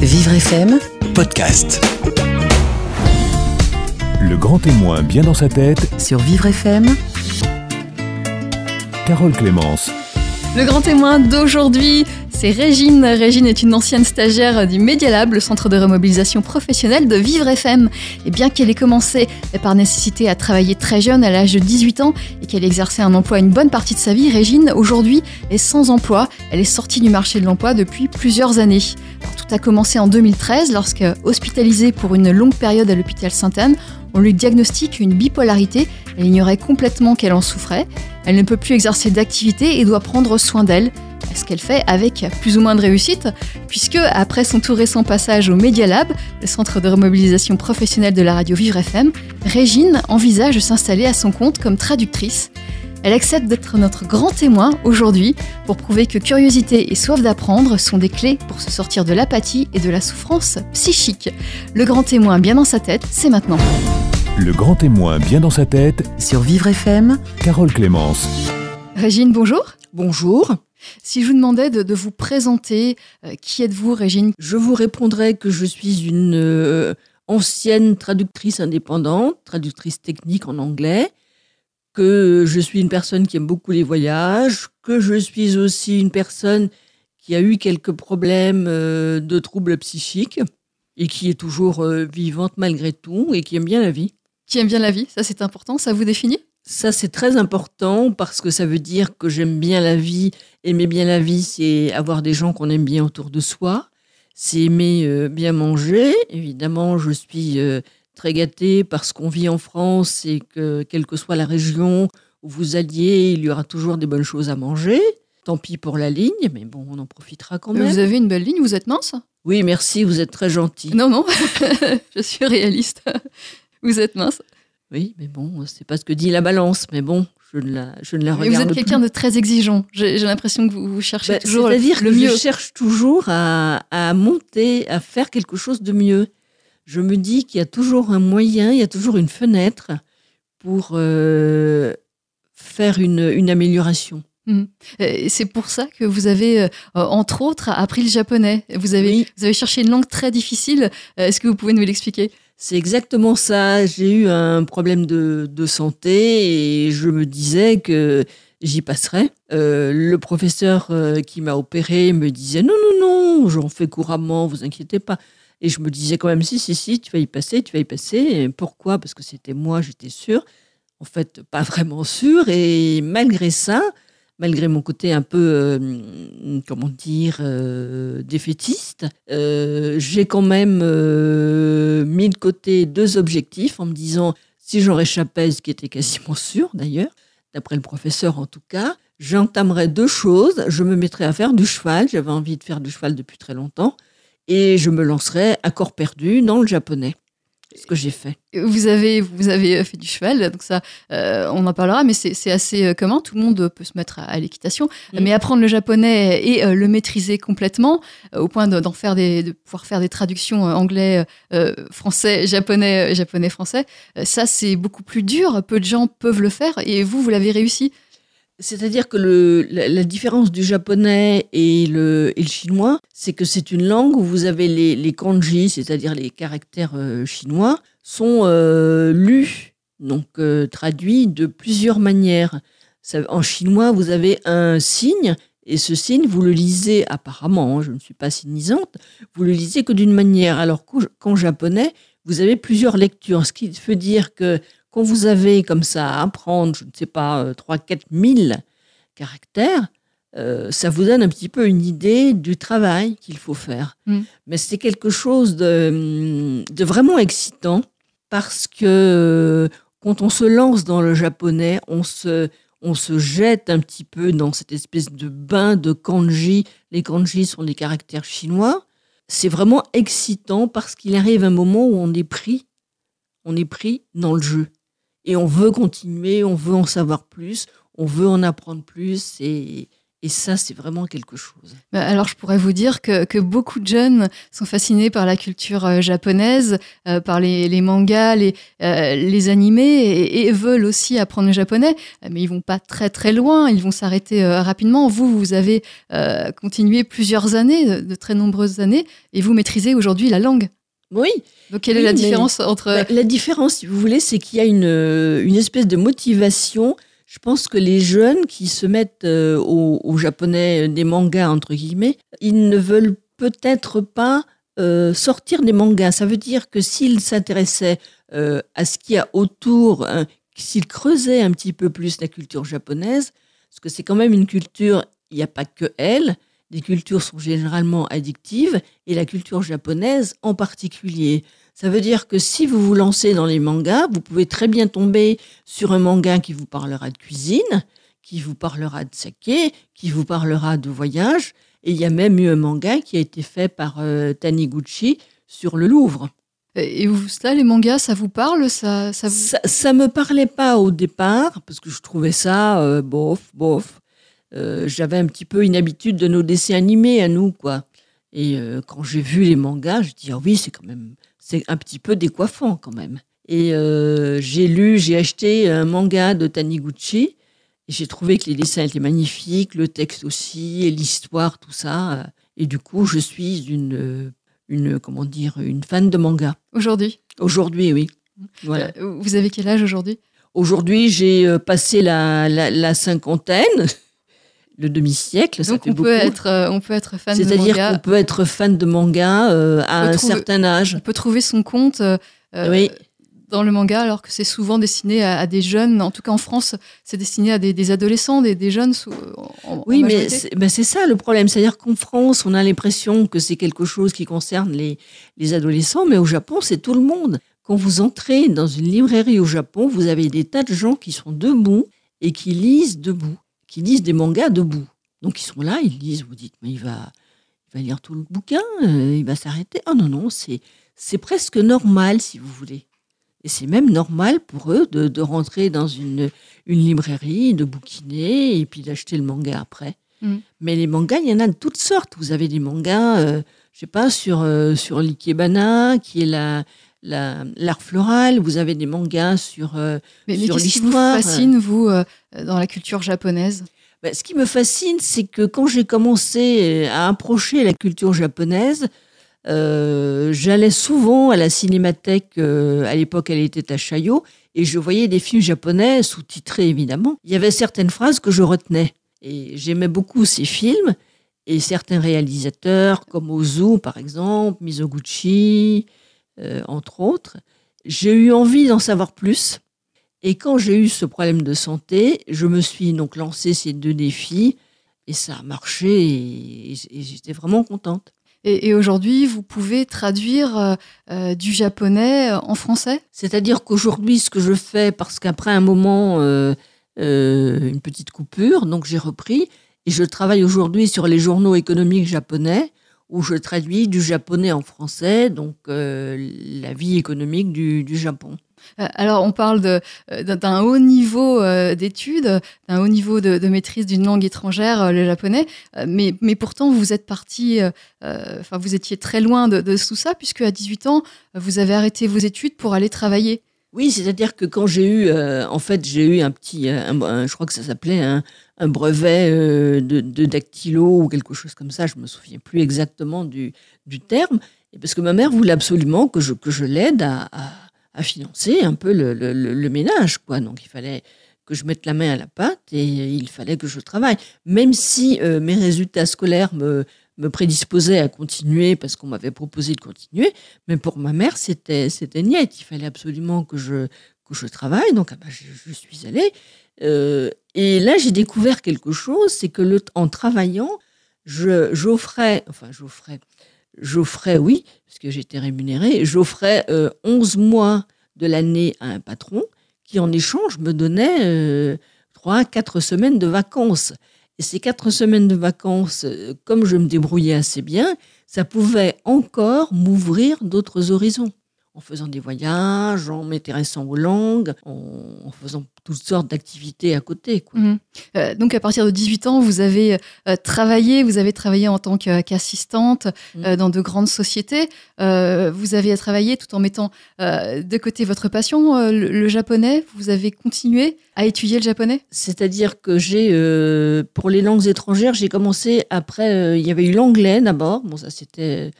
Vivre FM, podcast. Le grand témoin bien dans sa tête, sur Vivre FM, Carole Clémence. Le grand témoin d'aujourd'hui, c'est Régine. Régine est une ancienne stagiaire du Media Lab, le centre de remobilisation professionnelle de Vivre FM. Et bien qu'elle ait commencé par nécessité à travailler très jeune, à l'âge de 18 ans, et qu'elle exerçait un emploi une bonne partie de sa vie, Régine, aujourd'hui, est sans emploi. Elle est sortie du marché de l'emploi depuis plusieurs années. tout a commencé en 2013, lorsque, hospitalisée pour une longue période à l'hôpital Sainte-Anne, on lui diagnostique une bipolarité. Elle ignorait complètement qu'elle en souffrait. Elle ne peut plus exercer d'activité et doit prendre soin d'elle. Ce qu'elle fait avec plus ou moins de réussite, puisque après son tout récent passage au Media Lab, le centre de remobilisation professionnelle de la radio Vivre FM, Régine envisage de s'installer à son compte comme traductrice. Elle accepte d'être notre grand témoin aujourd'hui pour prouver que curiosité et soif d'apprendre sont des clés pour se sortir de l'apathie et de la souffrance psychique. Le grand témoin bien dans sa tête, c'est maintenant. Le grand témoin bien dans sa tête, sur Vivre FM, Carole Clémence. Régine, bonjour. Bonjour. Si je vous demandais de, vous présenter, euh, qui êtes-vous, Régine? Je vous répondrai que je suis une euh, ancienne traductrice indépendante, traductrice technique en anglais, que je suis une personne qui aime beaucoup les voyages, que je suis aussi une personne qui a eu quelques problèmes euh, de troubles psychiques et qui est toujours vivante malgré tout et qui aime bien la vie. Qui aime bien la vie, ça c'est important, ça vous définit? Ça, c'est très important parce que ça veut dire que j'aime bien la vie. Aimer bien la vie, c'est avoir des gens qu'on aime bien autour de soi. C'est aimer euh, bien manger. Évidemment, je suis euh, très gâtée parce qu'on vit en France et que, quelle que soit la région où vous alliez, il y aura toujours des bonnes choses à manger. Tant pis pour la ligne, mais bon, on en profitera quand même. Vous avez une belle ligne, vous êtes mince Oui, merci, vous êtes très gentil. Non, non, je suis réaliste. Vous êtes mince. Oui, mais bon, c'est pas ce que dit la balance, mais bon, je ne la, je ne la regarde Vous êtes quelqu'un de très exigeant. J'ai l'impression que vous, cherchez bah, toujours le, mieux. Je cherche toujours à, à, monter, à faire quelque chose de mieux. Je me dis qu'il y a toujours un moyen, il y a toujours une fenêtre pour euh, faire une, une amélioration. Mmh. C'est pour ça que vous avez, euh, entre autres, appris le japonais. Vous avez, vous avez cherché une langue très difficile. Euh, est-ce que vous pouvez nous l'expliquer? C'est exactement ça. J'ai eu un problème de, santé et je me disais que j'y passerais. Euh, le professeur euh, qui m'a opéré me disait non, non, non, j'en fais couramment, vous inquiétez pas. Et je me disais quand même si, si, si, tu vas y passer, tu vas y passer. pourquoi? Parce que c'était moi, j'étais sûre. En fait, pas vraiment sûre. Et malgré ça, malgré mon côté un peu, euh, comment dire, euh, défaitiste, euh, j'ai quand même mis de côté deux objectifs en me disant, si j'en réchappais, ce qui était quasiment sûr d'ailleurs, d'après le professeur en tout cas, j'entamerais deux choses. Je me mettrais à faire du cheval, j'avais envie de faire du cheval depuis très longtemps, et je me lancerais à corps perdu dans le japonais ce que j'ai fait. Vous avez, vous avez fait du cheval, donc ça, euh, on en parlera, mais c'est assez euh, commun. Tout le monde peut se mettre à, l'équitation, mm. mais apprendre le japonais et euh, le maîtriser complètement, au point d'en faire des, de pouvoir faire des traductions anglais, français, japonais, japonais, français, ça c'est beaucoup plus dur. Peu de gens peuvent le faire, et vous, vous l'avez réussi. C'est-à-dire que la, différence du japonais et le, et le chinois, c'est que c'est une langue où vous avez les, les kanji, c'est-à-dire les caractères euh, chinois, sont euh, lus, donc euh, traduits de plusieurs manières. en chinois, vous avez un signe, et ce signe, vous le lisez apparemment, hein, je ne suis pas sinisante, vous le lisez que d'une manière, alors qu'en japonais, vous avez plusieurs lectures, ce qui veut dire que quand vous avez comme ça à apprendre, je ne sais pas, 3-4 euh, 000 caractères, euh, ça vous donne un petit peu une idée du travail qu'il faut faire. Mm. Mais c'est quelque chose de, de, vraiment excitant parce que euh, quand on se lance dans le japonais, on se, on se jette un petit peu dans cette espèce de bain de kanji. Les kanji sont des caractères chinois. C'est vraiment excitant parce qu'il arrive un moment où on est pris, on est pris dans le jeu et on veut continuer, on veut en savoir plus, on veut en apprendre plus et, Et ça, c'est vraiment quelque chose. Bah, alors, je pourrais vous dire que, que, beaucoup de jeunes sont fascinés par la culture euh, japonaise, euh, par les, les, mangas, les, euh, les animés, et, veulent aussi apprendre le japonais, mais ils vont pas très très loin, ils vont s'arrêter rapidement. Vous, vous avez continué plusieurs années, de très nombreuses années, et vous maîtrisez aujourd'hui la langue. Oui. Donc, quelle oui, est la différence entre... Bah, la différence, si vous voulez, c'est qu'il y a une, une espèce de motivation je pense que les jeunes qui se mettent euh, au, au, japonais des mangas, entre guillemets, ils ne veulent peut-être pas euh, sortir des mangas. Ça veut dire que s'ils s'intéressaient euh, à ce qu'il y a autour, hein, s'ils creusaient un petit peu plus la culture japonaise, parce que c'est quand même une culture, il n'y a pas que elle, les cultures sont généralement addictives, et la culture japonaise en particulier. Ça veut dire que si vous vous lancez dans les mangas, vous pouvez très bien tomber sur un manga qui vous parlera de cuisine, qui vous parlera de saké, qui vous parlera de voyage. Et il y a même eu un manga qui a été fait par euh, Taniguchi sur le Louvre. Et vous, ça, les mangas, ça vous parle ça, ça, vous... ça, ça me parlait pas au départ, parce que je trouvais ça euh, bof, bof. Euh, J'avais un petit peu une habitude de nos dessins animés à nous, quoi. Et euh, quand j'ai vu les mangas, je dis, ah oui, c'est quand même c'est un petit peu décoiffant quand même. Et euh, j'ai lu, j'ai acheté un manga de Taniguchi. Et j'ai trouvé que les dessins étaient magnifiques, le texte aussi, et l'histoire, tout ça. Et du coup, je suis une, une comment dire, une fan de manga. Aujourd'hui? Aujourd'hui, oui. Voilà. Vous avez quel âge aujourd'hui? Aujourd'hui, j'ai passé la, la, la cinquantaine le demi-siècle. Donc on peut, être, euh, on peut être fan de manga. C'est-à-dire qu'on peut être fan de manga euh, à un trouver, certain âge. On peut trouver son compte euh, oui. dans le manga alors que c'est souvent destiné à, à, des jeunes. En tout cas en France, c'est destiné à des, des adolescents, des, des jeunes. Sous, en, oui, en mais c'est ben ça le problème. C'est-à-dire qu'en France, on a l'impression que c'est quelque chose qui concerne les, les adolescents, mais au Japon, c'est tout le monde. Quand vous entrez dans une librairie au Japon, vous avez des tas de gens qui sont debout et qui lisent debout qui lisent des mangas debout. Donc ils sont là, ils lisent, vous dites, mais il va, il va lire tout le bouquin, euh, il va s'arrêter. Oh non, non, c'est, c'est presque normal, si vous voulez. Et c'est même normal pour eux de, de, rentrer dans une, une librairie, de bouquiner et puis d'acheter le manga après. Mm. Mais les mangas, il y en a de toutes sortes. Vous avez des mangas, euh, je sais pas, sur, euh, sur l'ikebana, qui est la, l'art la, floral, vous avez des mangas sur, euh, mais, mais sur l'histoire. Ce qui vous fascine, vous, euh, dans la culture japonaise? Ben, Ce qui me fascine, c'est que quand j'ai commencé à approcher la culture japonaise, euh, j'allais souvent à la cinémathèque, euh, à l'époque elle était à Chaillot, et je voyais des films japonais, sous-titrés évidemment. Il y avait certaines phrases que je retenais, et j'aimais beaucoup ces films, et certains réalisateurs, comme Ozu par exemple, Mizoguchi, euh, entre autres. J'ai eu envie d'en savoir plus. Et quand j'ai eu ce problème de santé, je me suis donc lancé ces deux défis et ça a marché et, et j'étais vraiment contente. Et, et aujourd'hui, vous pouvez traduire euh, du japonais en français? C'est-à-dire qu'aujourd'hui, ce que je fais, parce qu'après un moment, euh, euh, une petite coupure, donc j'ai repris et je travaille aujourd'hui sur les journaux économiques japonais où je traduis du japonais en français, donc euh, la vie économique du, Japon. Alors, on parle d'un haut niveau euh, d'études, d'un haut niveau de, maîtrise d'une langue étrangère, euh, le japonais, mais, mais pourtant, vous êtes parti, enfin, vous étiez très loin de, de, tout ça, puisque à 18 ans, vous avez arrêté vos études pour aller travailler. Oui, c'est-à-dire que quand j'ai eu, euh, en fait, j'ai eu un petit, un, je crois que ça s'appelait un, brevet euh, de, dactylo ou quelque chose comme ça, je me souviens plus exactement du, terme, et parce que ma mère voulait absolument que je, que je l'aide à, à, financer un peu le, le, ménage, quoi. Donc il fallait que je mette la main à la pâte et il fallait que je travaille, même si euh, mes résultats scolaires me me prédisposait à continuer parce qu'on m'avait proposé de continuer. Mais pour ma mère, c'était c'était niette. Il fallait absolument que je que je travaille. Donc ah bah, je, suis allée. Euh, et là, j'ai découvert quelque chose, c'est que en travaillant, je j'offrais, enfin j'offrais, j'offrais, oui, parce que j'étais rémunérée, j'offrais euh, 11 mois de l'année à un patron qui en échange me donnait euh, 3 4 semaines de vacances. Ces quatre semaines de vacances, comme je me débrouillais assez bien, ça pouvait encore m'ouvrir d'autres horizons. En faisant des voyages, en m'intéressant aux langues, en, en faisant toutes sortes d'activités à côté. Quoi. Mhm. Euh, donc à partir de 18 ans, vous avez euh, travaillé, vous avez travaillé en tant qu'assistante Mhm. euh, dans de grandes sociétés. Vous avez travaillé tout en mettant de côté votre passion, le, le japonais. Vous avez continué à étudier le japonais? C'est-à-dire que j'ai, pour les langues étrangères, j'ai commencé après, il y avait eu l'anglais d'abord, bon ça c'était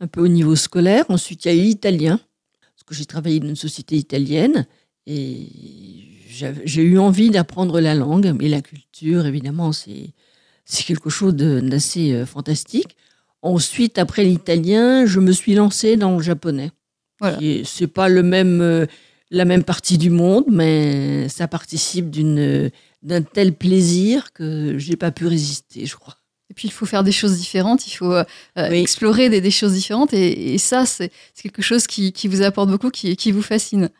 un peu au niveau scolaire, ensuite il y a eu l'italien, que j'ai travaillé dans une société italienne, et j'ai eu envie d'apprendre la langue, mais la culture évidemment c'est quelque chose d'assez euh, fantastique. Ensuite, après l'italien, je me suis lancée dans le japonais. Voilà. C'est pas le même, euh, la même partie du monde, mais ça participe d'un tel plaisir que j'ai pas pu résister, je crois. Et puis il faut faire des choses différentes, il faut euh, euh, Oui. explorer des, des choses différentes. Et, et ça, c'est quelque chose qui, qui vous apporte beaucoup, qui, qui vous fascine.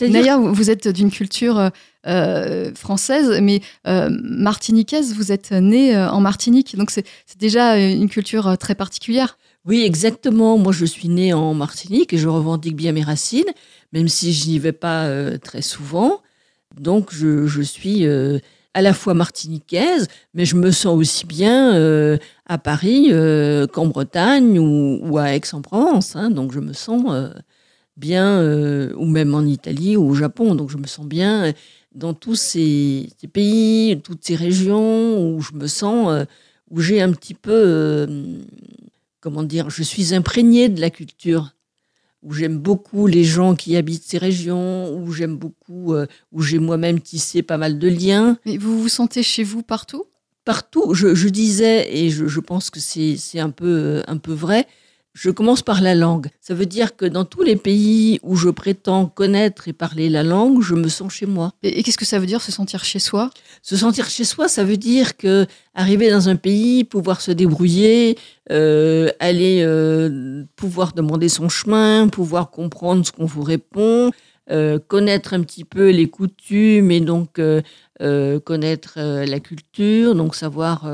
D'ailleurs, vous- êtes d'une culture euh, française, mais euh, martiniquaise. Vous êtes né en Martinique, donc c'est déjà une culture très particulière. Oui, exactement. Moi, je suis née en Martinique et je revendique bien mes racines, même si je n'y vais pas euh, très souvent. Donc, je, je suis à la fois martiniquaise, mais je me sens aussi bien euh, à Paris euh, qu'en Bretagne ou, à Aix-en-Provence. hein. Donc, je me sens euh, bien, ou même en Italie ou au Japon. Donc, je me sens bien dans tous ces, ces pays, toutes ces régions où je me sens, où j'ai un petit peu comment dire, je suis imprégnée de la culture, où j'aime beaucoup les gens qui habitent ces régions, où j'aime beaucoup, euh, où j'ai moi-même tissé pas mal de liens. Mais vous vous sentez chez vous partout? Partout, je, je disais, et je, je pense que c'est c'est un peu, euh, un peu vrai, je commence par la langue. Ça veut dire que dans tous les pays où je prétends connaître et parler la langue, je me sens chez moi. Et, et qu'est-ce que ça veut dire se sentir chez soi? Se sentir chez soi, ça veut dire que arriver dans un pays, pouvoir se débrouiller, euh, aller euh, pouvoir demander son chemin, pouvoir comprendre ce qu'on vous répond, euh, connaître un petit peu les coutumes et donc euh, euh, connaître euh, la culture, donc savoir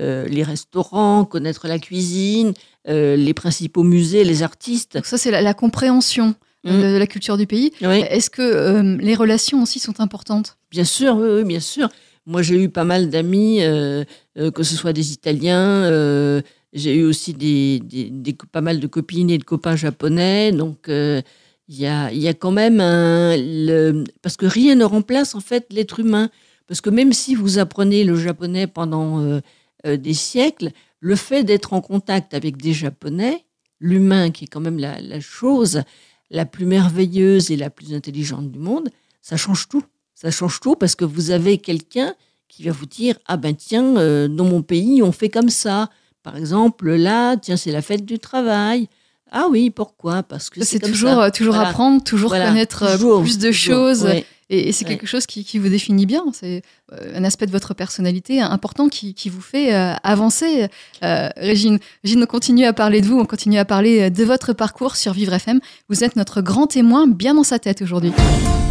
euh, les restaurants, connaître la cuisine, euh, les principaux musées, les artistes. Donc ça, c'est la, la compréhension euh, Mm. de, de la culture du pays. Oui. Est-ce que euh, les relations aussi sont importantes? Bien sûr, oui, oui, bien sûr. Moi, j'ai eu pas mal d'amis, que ce soit des Italiens. j'ai eu aussi des, des- des- pas mal de copines et de copains japonais. Donc, il y, a, y a quand même un. le- parce que rien ne remplace en fait l'être humain. Parce que même si vous apprenez le japonais pendant euh, des siècles, le fait d'être en contact avec des Japonais, l'humain qui est quand même la, la chose la plus merveilleuse et la plus intelligente du monde, ça change tout. Ça change tout parce que vous avez quelqu'un qui va vous dire ah ben tiens euh, dans mon pays on fait comme ça. Par exemple là tiens c'est la fête du travail. Ah oui pourquoi? Parce que C'est toujours, ça. euh, toujours Voilà. apprendre, toujours Voilà. connaître euh, Toujours, plus de toujours. choses. Ouais. Et, et c'est Ouais. quelque chose qui, qui vous définit bien. C'est euh, un aspect de votre personnalité important qui, qui vous fait euh, avancer. Euh, Régine, Régine, on continue à parler de vous, on continue à parler de votre parcours sur Vivre FM. Vous êtes notre grand témoin bien dans sa tête aujourd'hui.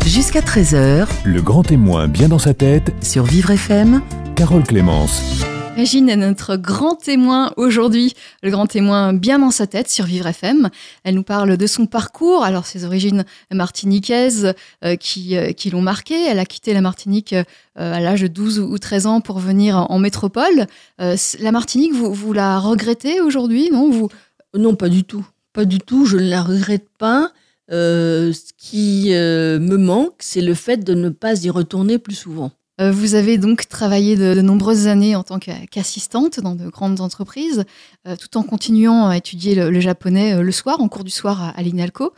Jusqu'à 13h Le grand témoin bien dans sa tête, sur Vivre FM. Carole Clémence. Régine est notre grand témoin aujourd'hui, le grand témoin bien dans sa tête sur Vivre FM. Elle nous parle de son parcours, alors ses origines martiniquaises euh, qui, euh, qui l'ont marquée. Elle a quitté la Martinique euh, à l'âge de 12 ou 13 ans pour venir en, métropole. La Martinique, vous, vous la regrettez aujourd'hui, non? Vous, Non, pas du tout. Pas du tout, je ne la regrette pas. Ce qui me manque, c'est le fait de ne pas y retourner plus souvent. Euh, Vous avez donc travaillé de, de nombreuses années en tant qu'a- qu'assistante dans de grandes entreprises, euh, tout en continuant à étudier le, le japonais euh, le soir, en cours du soir à, à l'INALCO.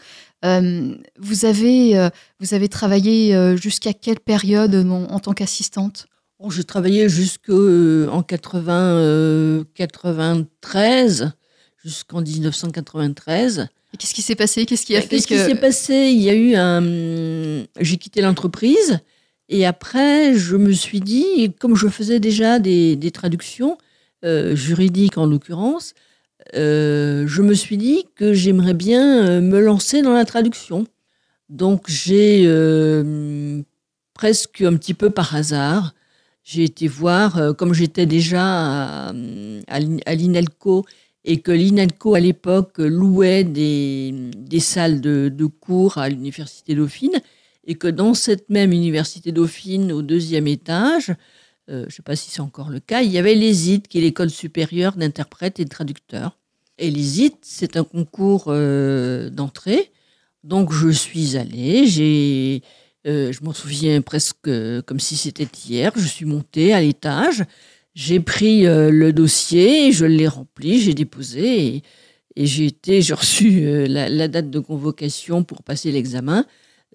Vous, avez, vous avez travaillé jusqu'à quelle période en, en tant qu'assistante? Bon, j'ai travaillé jusqu'en 80, euh, 93, jusqu'en 1993. Et qu'est-ce qui s'est passé? Qu'est-ce qui a fait Qu'est-ce qui s'est passé? Il y a eu un. J'ai quitté l'entreprise et après, je me suis dit, comme je faisais déjà des, traductions euh, juridiques en l'occurrence, euh, je me suis dit que j'aimerais bien euh, me lancer dans la traduction. Donc j'ai presque un petit peu par hasard, j'ai été voir, comme j'étais déjà à, à l'In- à l'INELCO et que l'INALCO à l'époque louait des, des salles de, de cours à l'université Dauphine et que dans cette même université Dauphine, au deuxième étage, euh, je ne sais pas si c'est encore le cas, il y avait l'ESIT, qui est l'école supérieure d'interprètes et de traducteurs. Et l'ESIT, c'est un concours euh, d'entrée. Donc je suis allée, j'ai, euh, je m'en souviens presque comme si c'était hier, je suis montée à l'étage, j'ai pris le dossier, je l'ai rempli, j'ai déposé et, j'ai été, j'ai reçu la date de convocation pour passer l'examen.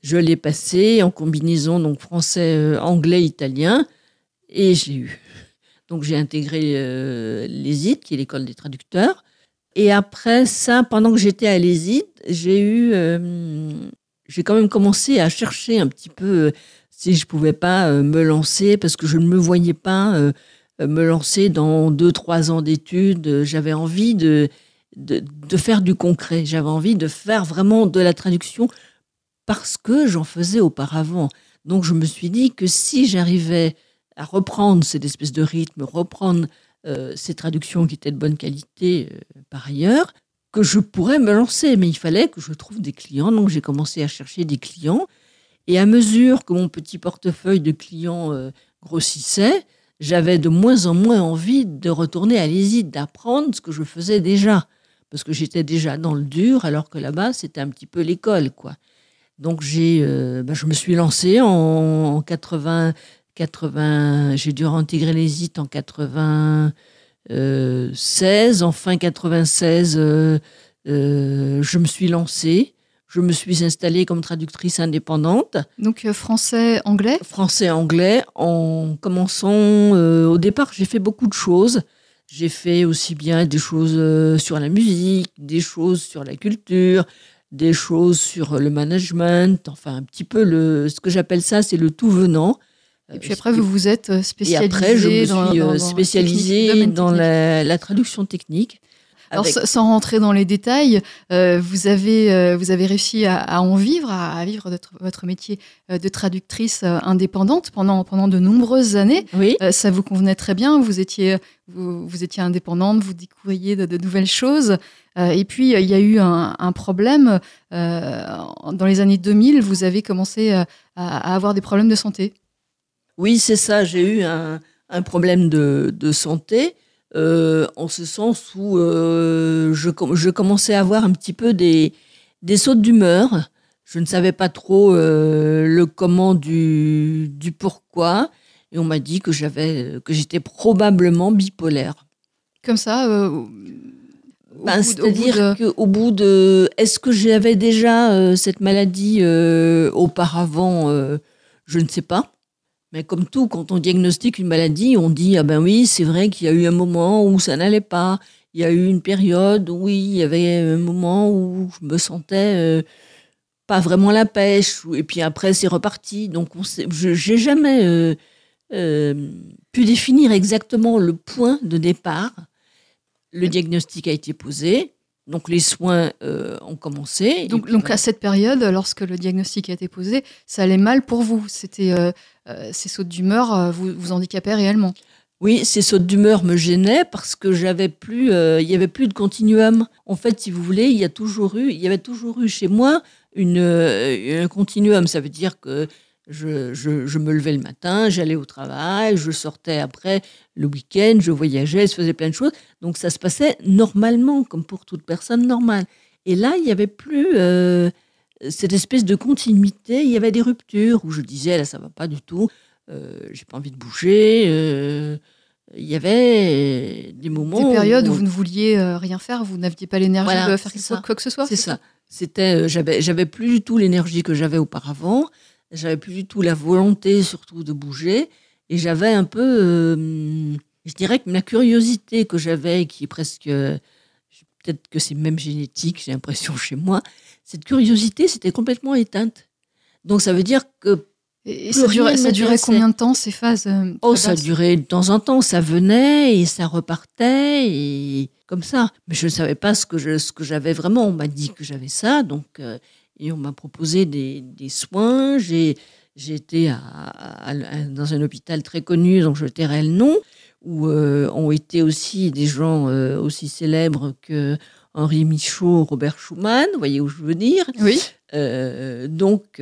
Je l'ai passé en combinaison donc français, euh, anglais, italien et j'ai eu. Donc j'ai intégré euh, qui est l'école des traducteurs. Et après ça, pendant que j'étais à l'ESIT, j'ai eu, euh, j'ai quand même commencé à chercher un petit peu euh, si je pouvais pas me lancer parce que je ne me voyais pas me lancer dans deux trois ans d'études. J'avais envie de de faire du concret. J'avais envie de faire vraiment de la traduction parce que j'en faisais auparavant. Donc je me suis dit que si j'arrivais à reprendre cette espèce de rythme, reprendre euh, ces traductions qui étaient de bonne qualité euh, par ailleurs, que je pourrais me lancer. Mais il fallait que je trouve des clients. Donc j'ai commencé à chercher des clients. Et à mesure que mon petit portefeuille de clients euh, grossissait, j'avais de moins en moins envie de retourner à l'ESIT, d'apprendre ce que je faisais déjà. Parce que j'étais déjà dans le dur, alors que là-bas, c'était un petit peu l'école, quoi. Donc j'ai, euh, ben, je me suis lancée en, en 80, 80 j'ai dû intégrer l'ESIT en 96, en fin 96, euh, euh, je me suis lancée. Je me suis installée comme traductrice indépendante, Donc euh, français, anglais? français-anglais, en commençant. au départ, j'ai fait beaucoup de choses. J'ai fait aussi bien des choses sur la musique, des choses sur la culture, des choses sur le management, enfin un petit peu le, ce que j'appelle ça, c'est le tout venant. Et puis après, vous vous êtes euh, Et spécialisé après, je me suis dans, euh, dans- dans spécialisée dans la traduction technique. Alors, avec- sans rentrer dans les détails, euh, vous, avez, euh, vous avez réussi à, à en vivre, à, à vivre votre métier euh, de traductrice indépendante pendant, pendant de nombreuses années. oui, Euh, ça vous convenait très bien, vous étiez, vous, vous étiez indépendante, vous découvriez de, de nouvelles choses. Et puis, il y a eu un, un problème. dans les années 2000, vous avez commencé à, à avoir des problèmes de santé. oui, c'est ça. J'ai eu un, un problème de, de santé, euh, en ce sens où euh, je, com- je commençais à avoir un petit peu des, des sautes d'humeur. Je ne savais pas trop euh, le comment du, du pourquoi. Et on m'a dit que j'avais que j'étais probablement bipolaire. Comme ça, Ben, C'est-à-dire de- qu'au bout de... Est-ce que j'avais déjà cette maladie auparavant Je ne sais pas. Mais comme tout, quand on diagnostique une maladie, on dit ah ben oui, c'est vrai qu'il y a eu un moment où ça n'allait pas. Il y a eu une période où oui, il y avait un moment où je me sentais euh, pas vraiment la pêche. Et puis après, c'est reparti. Donc, je n'ai jamais euh, euh, pu définir exactement le point de départ. Le diagnostic a été posé. Donc, les soins euh, ont commencé. Donc, Et puis, donc à cette période, lorsque le diagnostic a été posé, ça allait mal pour vous. C'était euh, euh, ces sautes d'humeur, vous vous handicapaient réellement. Oui, ces sautes d'humeur me gênaient parce que j'avais plus, il y avait plus de continuum. En fait, si vous voulez, il y a toujours eu, il y avait toujours eu chez moi une, un continuum. Ça veut dire que je, je, je me levais le matin, j'allais au travail, je sortais après le week-end, je voyageais, je faisais plein de choses. Donc ça se passait normalement, comme pour toute personne normale. Et là, il y avait plus euh, cette espèce de continuité. Il y avait des ruptures où je disais là, ça va pas du tout. Euh, j'ai pas envie de bouger. euh, il y avait des moments. Des périodes où vous ne vouliez euh, rien faire, vous n'aviez pas l'énergie Voilà, de faire quoi que ce soit. C'est ça. C'était, j'avais, j'avais plus du tout l'énergie que j'avais auparavant. J'avais plus du tout la volonté, surtout, de bouger. Et j'avais un peu, euh, je dirais que la curiosité que j'avais, qui est presque, peut-être que c'est même génétique, j'ai l'impression chez moi, cette curiosité, c'était complètement éteinte. Donc ça veut dire que Et, ça durait, ça durait combien de temps ces phases euh, Oh, ça durait de temps en temps, ça venait et ça repartait et comme ça. Mais je ne savais pas ce que je, ce que j'avais vraiment. On m'a dit que j'avais ça, donc euh, et on m'a proposé des, des soins. J'ai à, à- à- dans un hôpital très connu, dont je tairai le nom, où euh, ont été aussi des gens euh, aussi célèbres que Henri Michaud, Robert Schumann, vous voyez où je veux dire. Oui. Euh, donc,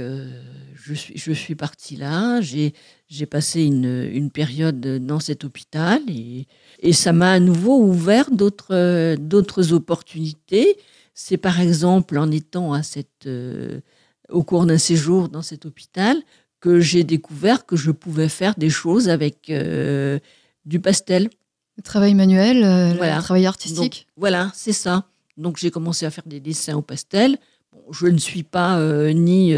je, suis, je suis partie là, j'ai j'ai passé une, une période dans cet hôpital et, et ça m'a à nouveau ouvert d'autres opportunités. C'est par exemple en étant à cette, euh, au cours d'un séjour dans cet hôpital que j'ai découvert que je pouvais faire des choses avec euh, du pastel. Le travail manuel, euh, Voilà. le travail artistique. Voilà, c'est ça. Donc j'ai commencé à faire des dessins au pastel. Bon, je ne suis pas ni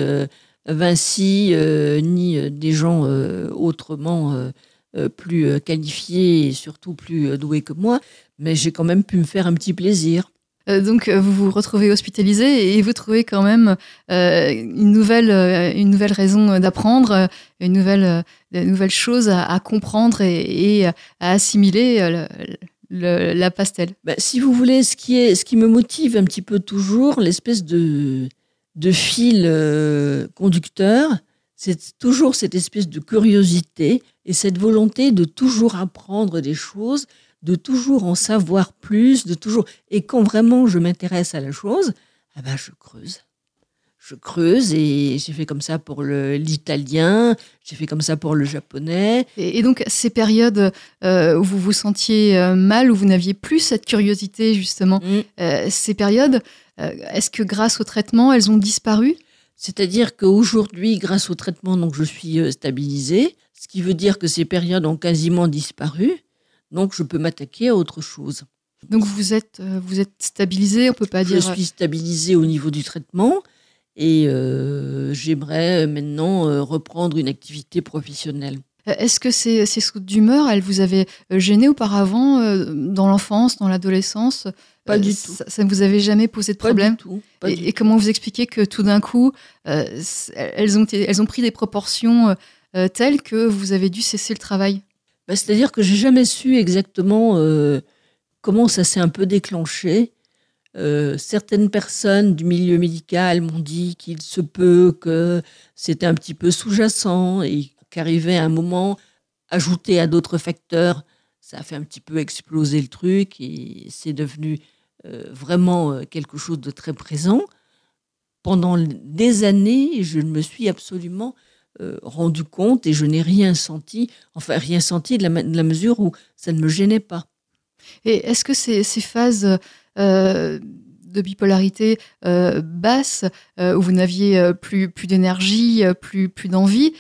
Vinci, ni des gens autrement plus qualifiés et surtout plus doués que moi, mais j'ai quand même pu me faire un petit plaisir. Euh, donc euh, vous vous retrouvez hospitalisé et vous trouvez quand même euh, une nouvelle une nouvelle raison d'apprendre, une nouvelle de nouvelles choses à, comprendre et, à assimiler le- le- la pastel. Ben, si vous voulez, ce qui, est, ce qui me motive un petit peu toujours, l'espèce de, de fil conducteur, c'est toujours cette espèce de curiosité et cette volonté de toujours apprendre des choses, de toujours en savoir plus, de toujours. Et quand vraiment je m'intéresse à la chose, ah ben je creuse. Je creuse et j'ai fait comme ça pour l'italien, j'ai fait comme ça pour le japonais. Et, et donc ces périodes euh, où vous vous sentiez euh, mal, où vous n'aviez plus cette curiosité justement, Mm. euh, ces périodes, euh, est-ce que grâce au traitement, elles ont disparu? C'est-à-dire qu'aujourd'hui, grâce au traitement, donc je suis stabilisée, ce qui veut dire que ces périodes ont quasiment disparu, donc je peux m'attaquer à autre chose. Donc vous êtes euh, vous êtes stabilisé, on peut pas Je dire. suis stabilisée au niveau du traitement et euh, j'aimerais maintenant euh, reprendre une activité professionnelle. Euh, Est-ce que ces, ces sautes d'humeur, elles vous avaient euh, gêné auparavant, euh, dans l'enfance, dans l'adolescence Pas Euh, du tout. Ça, ne vous avait jamais posé de Pas problème du tout. pas du et, et comment vous expliquez que tout d'un coup, euh, elles, ont, elles ont pris des proportions euh, telles que vous avez dû cesser le travail? Bah, C'est-à-dire que j'ai jamais su exactement euh, comment ça s'est un peu déclenché. Euh, certaines personnes du milieu médical m'ont dit qu'il se peut que c'était un petit peu sous-jacent et qu'arrivait un moment, ajouté à d'autres facteurs, ça a fait un petit peu exploser le truc et c'est devenu euh, vraiment quelque chose de très présent. Pendant des années, je ne me suis absolument euh, rendu compte et je n'ai rien senti, enfin rien senti de la, ma- de la mesure où ça ne me gênait pas. Et est-ce que ces, ces phases euh, de bipolarité euh, basse, euh, où vous n'aviez plus, plus d'énergie, plus, plus d'envie,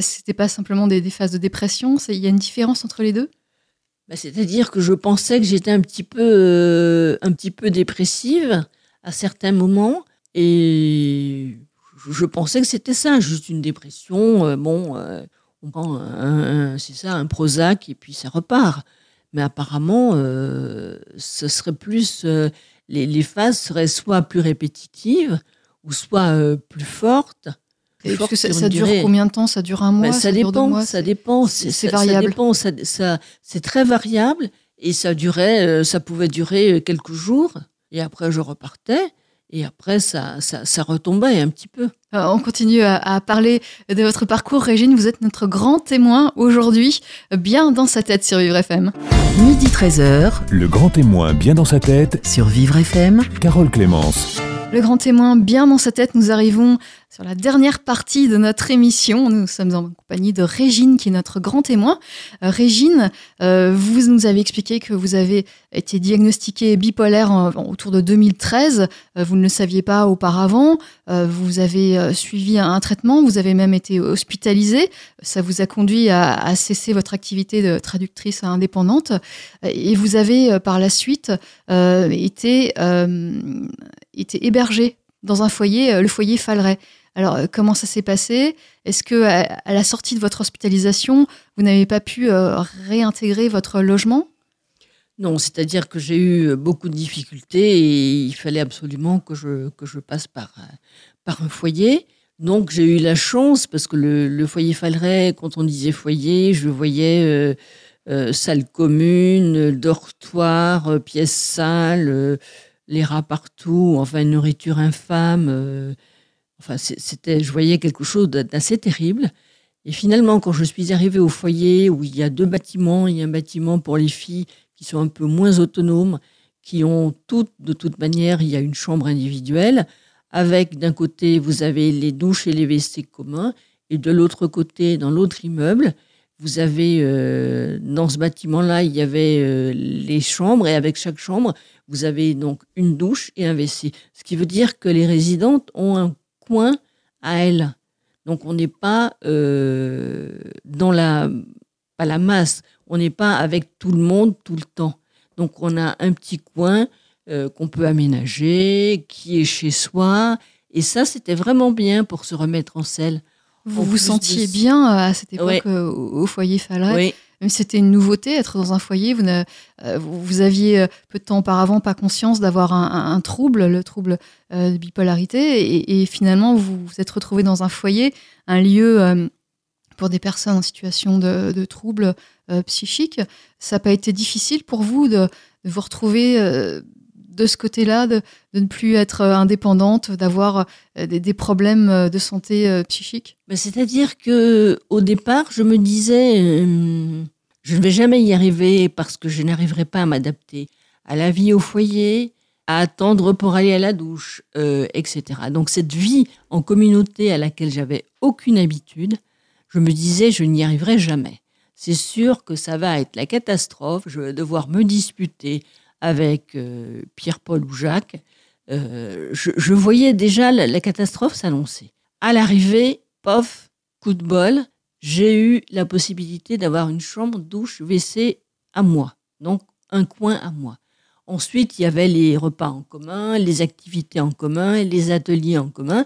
c'était pas simplement des, des phases de dépression Il y a une différence entre les deux? Bah, C'est-à-dire que je pensais que j'étais un petit peu, un petit peu dépressive à certains moments et je, pensais que c'était ça, juste une dépression. euh, bon, euh, on prend c'est ça, un Prozac et puis ça repart. Mais apparemment, euh, ce serait plus, les, les phases seraient soit plus répétitives ou soit plus fortes. Plus fortes que ça, ça dure durée. combien de temps? Ça dure un mois Ben, ça, dépend, mois ça dépend, c'est- ça variable. dépend, ça, ça- c'est très variable et ça durait, ça pouvait durer quelques jours et après je repartais et après ça, ça, ça retombait un petit peu. Euh, On continue à, à parler de votre parcours. Régine, vous êtes notre grand témoin aujourd'hui, bien dans sa tête sur Vivre FM. Midi 13h Le grand témoin bien dans sa tête, sur Vivre FM. Carole Clémence. Le grand témoin bien dans sa tête, nous arrivons sur la dernière partie de notre émission. Nous sommes en compagnie de Régine, qui est notre grand témoin. Euh, Régine, euh, vous nous avez expliqué que vous avez été diagnostiquée bipolaire autour de 2013. Euh, vous ne le saviez pas auparavant. Vous avez suivi un, traitement. Vous avez même été hospitalisée. Ça vous a conduit à, cesser votre activité de traductrice indépendante. Et vous avez par la suite été, euh, été hébergé dans un foyer, euh, le foyer Falleret. Alors, euh, comment ça s'est passé? Est-ce que à, la sortie de votre hospitalisation, vous n'avez pas pu euh, réintégrer votre logement? Non, c'est-à-dire que j'ai eu beaucoup de difficultés et il fallait absolument que je, que je passe par, par un foyer. Donc j'ai eu la chance parce que le, foyer Falleret, quand on disait foyer, je voyais salle commune, dortoir, pièce sale, les rats partout, enfin une nourriture infâme. euh, Enfin, c'était, je voyais quelque chose d'assez terrible. Et finalement, quand je suis arrivée au foyer où il y a deux bâtiments, il y a un bâtiment pour les filles qui sont un peu moins autonomes, qui ont toutes, de toute manière, il y a une chambre individuelle, avec d'un côté, vous avez les douches et les WC communs, et de l'autre côté, dans l'autre immeuble, vous avez, euh, dans ce bâtiment-là, il y avait euh, les chambres, et avec chaque chambre, vous avez donc une douche et un WC. Ce qui veut dire que les résidentes ont un coin à elles. Donc on n'est pas euh, dans la, pas la masse, on n'est pas avec tout le monde tout le temps. Donc on a un petit coin qu'on peut aménager, qui est chez soi. Et ça, c'était vraiment bien pour se remettre en selle. Vous vous sentiez bien euh, à cette époque au foyer Oui, c'était une nouveauté, être dans un foyer. Vous, euh, vous aviez euh, peu de temps auparavant pas conscience d'avoir un, trouble, le trouble euh, de bipolarité, et, finalement vous vous êtes retrouvé dans un foyer, un lieu pour des personnes en situation de, de trouble psychique. Ça n'a pas été difficile pour vous de, vous retrouver de ce côté-là, de, ne plus être indépendante, d'avoir des, problèmes de santé psychique ben, C'est-à-dire que au départ, je me disais, je ne vais jamais y arriver parce que je n'arriverai pas à m'adapter à la vie au foyer, à attendre pour aller à la douche, euh, etc. Donc cette vie en communauté à laquelle j'avais aucune habitude, je me disais je n'y arriverai jamais. C'est sûr que ça va être la catastrophe, je vais devoir me disputer avec euh, Pierre-Paul ou Jacques. Euh, je, voyais déjà la, la catastrophe s'annoncer. À l'arrivée, pof, coup de bol, j'ai eu la possibilité d'avoir une chambre, douche, WC à moi. Donc, un coin à moi. Ensuite, il y avait les repas en commun, les activités en commun, les ateliers en commun.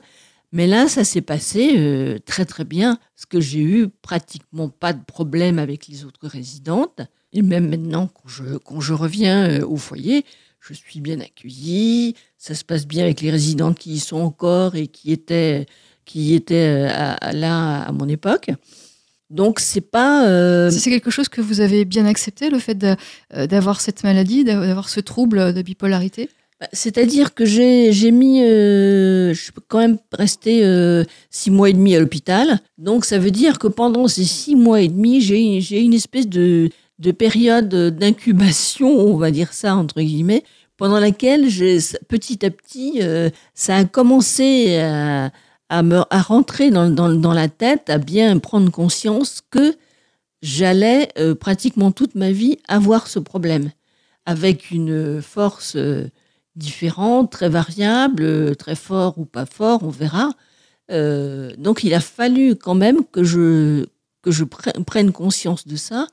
Mais là, ça s'est passé euh, très très bien, parce que j'ai eu pratiquement pas de problème avec les autres résidentes. Et même maintenant, quand je, quand je reviens euh, au foyer, je suis bien accueillie. Ça se passe bien avec les résidentes qui y sont encore et qui étaient, qui étaient euh, là à mon époque. Donc c'est pas. C'est quelque chose que vous avez bien accepté, le fait d'avoir cette maladie, d'avoir ce trouble de bipolarité? Bah, c'est-à-dire que j'ai mis, euh, je peux quand même rester six mois et demi à l'hôpital. Donc ça veut dire que pendant ces six mois et demi, j'ai une espèce de, de période d'incubation, on va dire ça entre guillemets, pendant laquelle petit à petit, ça a commencé à à, me, à rentrer dans, dans, dans, la tête, à bien prendre conscience que j'allais euh, pratiquement toute ma vie avoir ce problème, avec une force euh, différente, très variable, euh, très fort ou pas fort, on verra. donc il a fallu quand même que je, que je prenne conscience de ça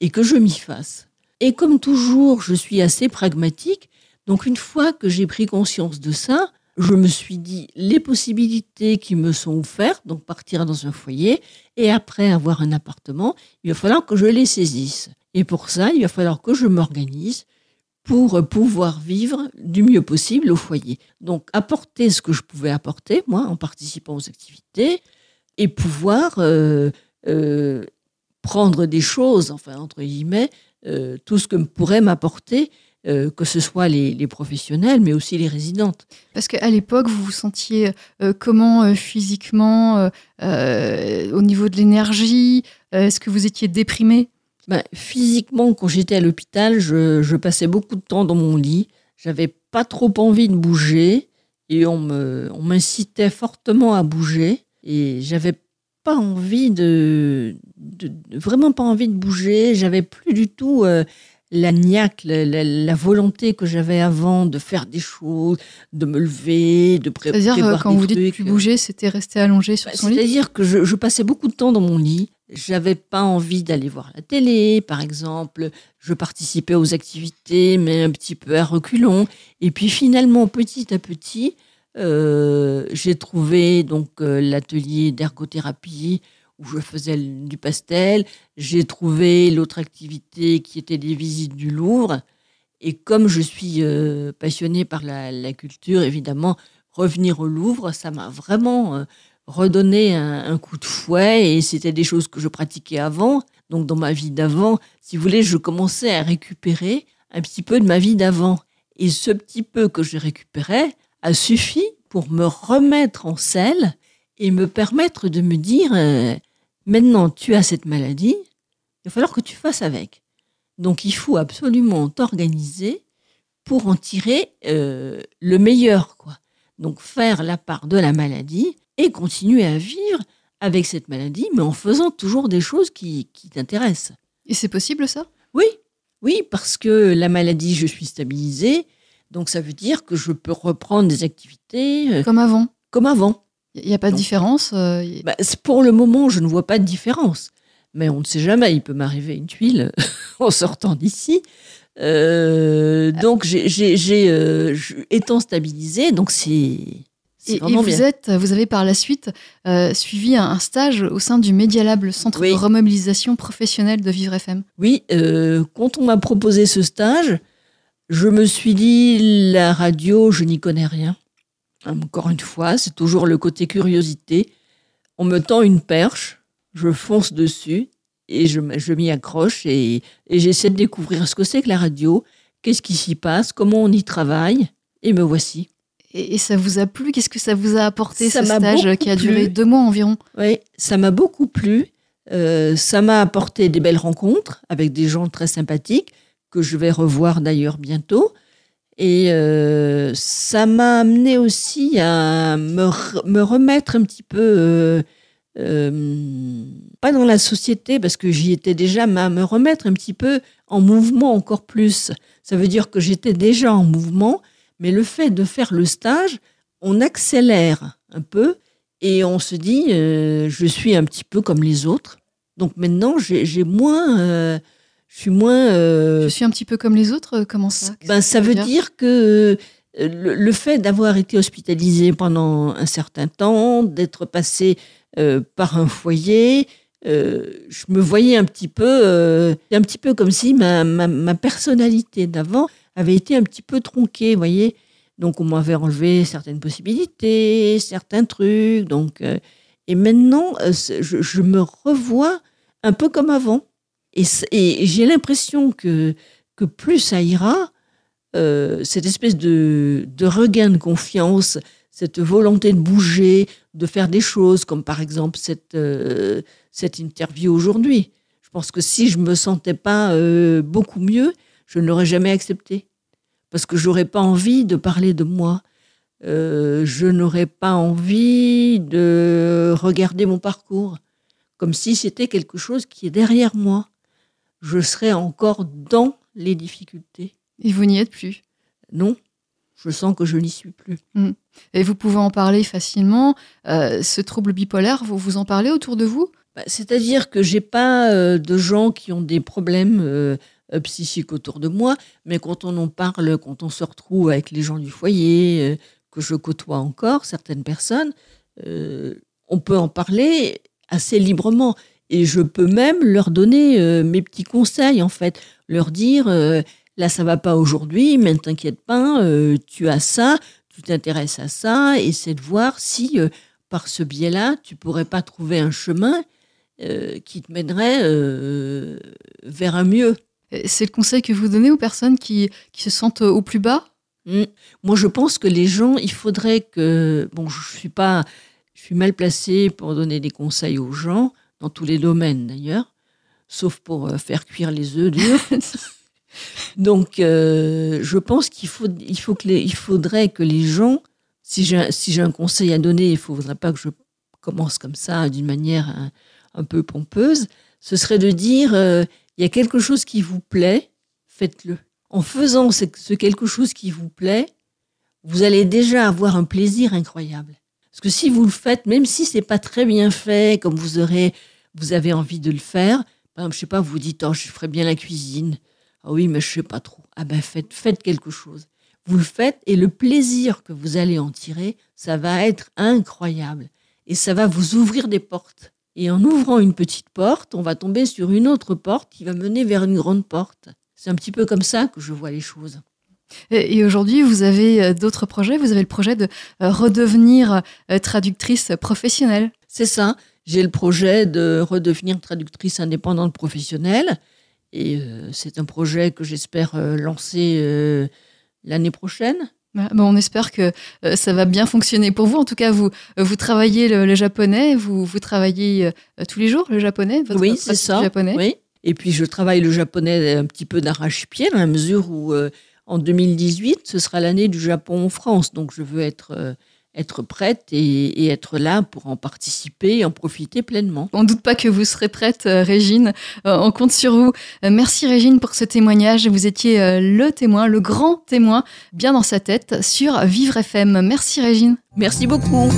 et que je m'y fasse. Et comme toujours, je suis assez pragmatique. Donc une fois que j'ai pris conscience de ça, je me suis dit les possibilités qui me sont offertes, donc partir dans un foyer, et après avoir un appartement, il va falloir que je les saisisse. Et pour ça, il va falloir que je m'organise pour pouvoir vivre du mieux possible au foyer. Donc apporter ce que je pouvais apporter, moi, en participant aux activités, et pouvoir euh, euh, prendre des choses, enfin, entre guillemets, euh, tout ce que pourrait m'apporter que ce soit les, professionnels, mais aussi les résidentes. Parce qu'à l'époque, vous vous sentiez comment physiquement, au niveau de l'énergie Est-ce que vous étiez déprimé ben, Physiquement, quand j'étais à l'hôpital, je, passais beaucoup de temps dans mon lit. J'avais pas trop envie de bouger et on m'incitait fortement à bouger et j'avais pas envie de, vraiment pas envie de bouger. J'avais plus du tout la niaque, la, volonté que j'avais avant de faire des choses, de me lever, de préparer. C'est-à-dire, euh, quand vous dites plus bouger, c'était rester allongé sur bah, son lit? C'est-à-dire que je, passais beaucoup de temps dans mon lit. J'avais pas envie d'aller voir la télé, par exemple. Je participais aux activités, mais un petit peu à reculons. Et puis finalement, petit à petit, euh, j'ai trouvé donc euh, l'atelier d'ergothérapie où je faisais du pastel. J'ai trouvé l'autre activité qui était des visites du Louvre. Et comme je suis euh, passionnée par la, culture, évidemment, revenir au Louvre, ça m'a vraiment redonné un, coup de fouet. Et c'était des choses que je pratiquais avant. Donc dans ma vie d'avant, si vous voulez, je commençais à récupérer un petit peu de ma vie d'avant. Et ce petit peu que je récupérais a suffi pour me remettre en selle et me permettre de me dire euh, maintenant tu as cette maladie, il va falloir que tu fasses avec. Donc il faut absolument t'organiser pour en tirer euh, le meilleur, quoi. Donc faire la part de la maladie et continuer à vivre avec cette maladie, mais en faisant toujours des choses qui, qui t'intéressent. Et c'est possible ça? Oui, oui, parce que la maladie, je suis stabilisée, donc ça veut dire que je peux reprendre des activités euh, Comme avant? comme avant. Il n'y a pas de différence euh, Bah, pour le moment, je ne vois pas de différence. Mais on ne sait jamais, il peut m'arriver une tuile en sortant d'ici. Euh, donc, j'ai, j'ai, j'ai, euh, je- étant stabilisé, donc c'est Et, vous, bien. êtes, vous avez par la suite euh, suivi un, un stage au sein du Media Lab, le centre Oui. de remobilisation professionnelle de Vivre FM. Oui, euh, quand on m'a proposé ce stage, je me suis dit, la radio, je n'y connais rien. Encore une fois, c'est toujours le côté curiosité. On me tend une perche, je fonce dessus et je, m'y accroche et, et j'essaie de découvrir ce que c'est que la radio, qu'est-ce qui s'y passe, comment on y travaille, et me voici. Et, et ça vous a plu? Qu'est-ce que ça vous a apporté Ça ce stage qui a plu. duré deux mois environ? Oui, ça m'a beaucoup plu. Euh, ça m'a apporté des belles rencontres avec des gens très sympathiques que je vais revoir d'ailleurs bientôt. Et euh, ça m'a amené aussi à me, re- me remettre un petit peu, euh, pas dans la société parce que j'y étais déjà, mais à me remettre un petit peu en mouvement encore plus. Ça veut dire que j'étais déjà en mouvement, mais le fait de faire le stage, on accélère un peu et on se dit, euh, je suis un petit peu comme les autres. Donc maintenant, j'ai moins, euh, je suis moins. euh, Je suis un petit peu comme les autres Comment ça? Ben, ça veut dire que le, le fait d'avoir été hospitalisé pendant un certain temps, d'être passé par un foyer, euh, je me voyais un petit peu, euh, un petit peu comme si ma, ma, ma personnalité d'avant avait été un petit peu tronquée, vous voyez. Donc on m'avait enlevé certaines possibilités, certains trucs. Donc euh, et maintenant, euh, je, me revois un peu comme avant. Et, j'ai l'impression que que plus ça ira, euh, cette espèce de, regain de confiance, cette volonté de bouger, de faire des choses, comme par exemple cette, cette interview aujourd'hui. Je pense que si je me sentais pas beaucoup mieux, je ne l'aurais jamais accepté. Parce que j'aurais pas envie de parler de moi. Euh, je n'aurais pas envie de regarder mon parcours comme si c'était quelque chose qui est derrière moi. Je serais encore dans les difficultés. Et vous n'y êtes plus? Non, je sens que je n'y suis plus. Et vous pouvez en parler facilement. Euh, ce trouble bipolaire, vous vous en parlez autour de vous? Bah, C'est-à-dire que j'ai pas euh, de gens qui ont des problèmes euh, euh, psychiques autour de moi, mais quand on en parle, quand on se retrouve avec les gens du foyer, euh, que je côtoie encore, certaines personnes, euh, on peut en parler assez librement. Et je peux même leur donner mes petits conseils, en fait. Leur dire, là, ça va pas aujourd'hui, mais ne t'inquiète pas, tu as ça, tu t'intéresses à ça, essaie de voir si, par ce biais-là, tu pourrais pas trouver un chemin qui te mènerait vers un mieux. Et C'est le conseil que vous donnez aux personnes qui, qui se sentent au plus bas? Mm. Moi, je pense que les gens, il faudrait que. Bon, je suis pas. Je suis mal placée pour donner des conseils aux gens, dans tous les domaines d'ailleurs, sauf pour euh, faire cuire les œufs durs. Donc, euh, je pense qu'il faut, il faut que les- il faudrait que les gens, si j'ai, un- si j'ai un conseil à donner, il ne faudrait pas que je commence comme ça, d'une manière un, un peu pompeuse. Ce serait de dire, euh, il y a quelque chose qui vous plaît, faites-le. En faisant ce, quelque chose qui vous plaît, vous allez déjà avoir un plaisir incroyable. Parce que si vous le faites, même si c'est pas très bien fait, comme vous aurez, vous avez envie de le faire, par exemple, je sais pas, vous dites, oh, je ferais bien la cuisine. Ah oui, mais je sais pas trop. Ah ben, faites, faites quelque chose. Vous le faites et le plaisir que vous allez en tirer, ça va être incroyable. Et ça va vous ouvrir des portes. Et en ouvrant une petite porte, on va tomber sur une autre porte qui va mener vers une grande porte. C'est un petit peu comme ça que je vois les choses. Et, aujourd'hui, vous avez euh, d'autres projets? Vous avez le projet de euh, redevenir euh, traductrice professionnelle. C'est ça. J'ai le projet de redevenir traductrice indépendante professionnelle. Et c'est un projet que j'espère lancer l'année prochaine. Bah, bah, on espère que euh, ça va bien fonctionner pour vous. En tout cas, vous, euh, vous travaillez le, japonais, vous, vous travaillez euh, tous les jours le japonais votre Oui, c'est ça. Japonais. Oui. Et puis je travaille le japonais un petit peu d'arrache-pied, à mesure où en 2018, ce sera l'année du Japon en France. Donc je veux être être prête et, être là pour en participer et en profiter pleinement. On ne doute pas que vous serez prête, euh, Régine. Euh, on compte sur vous. Euh, merci, Régine, pour ce témoignage. Vous étiez le témoin, le grand témoin, bien dans sa tête, sur Vivre FM. Merci, Régine. Merci beaucoup.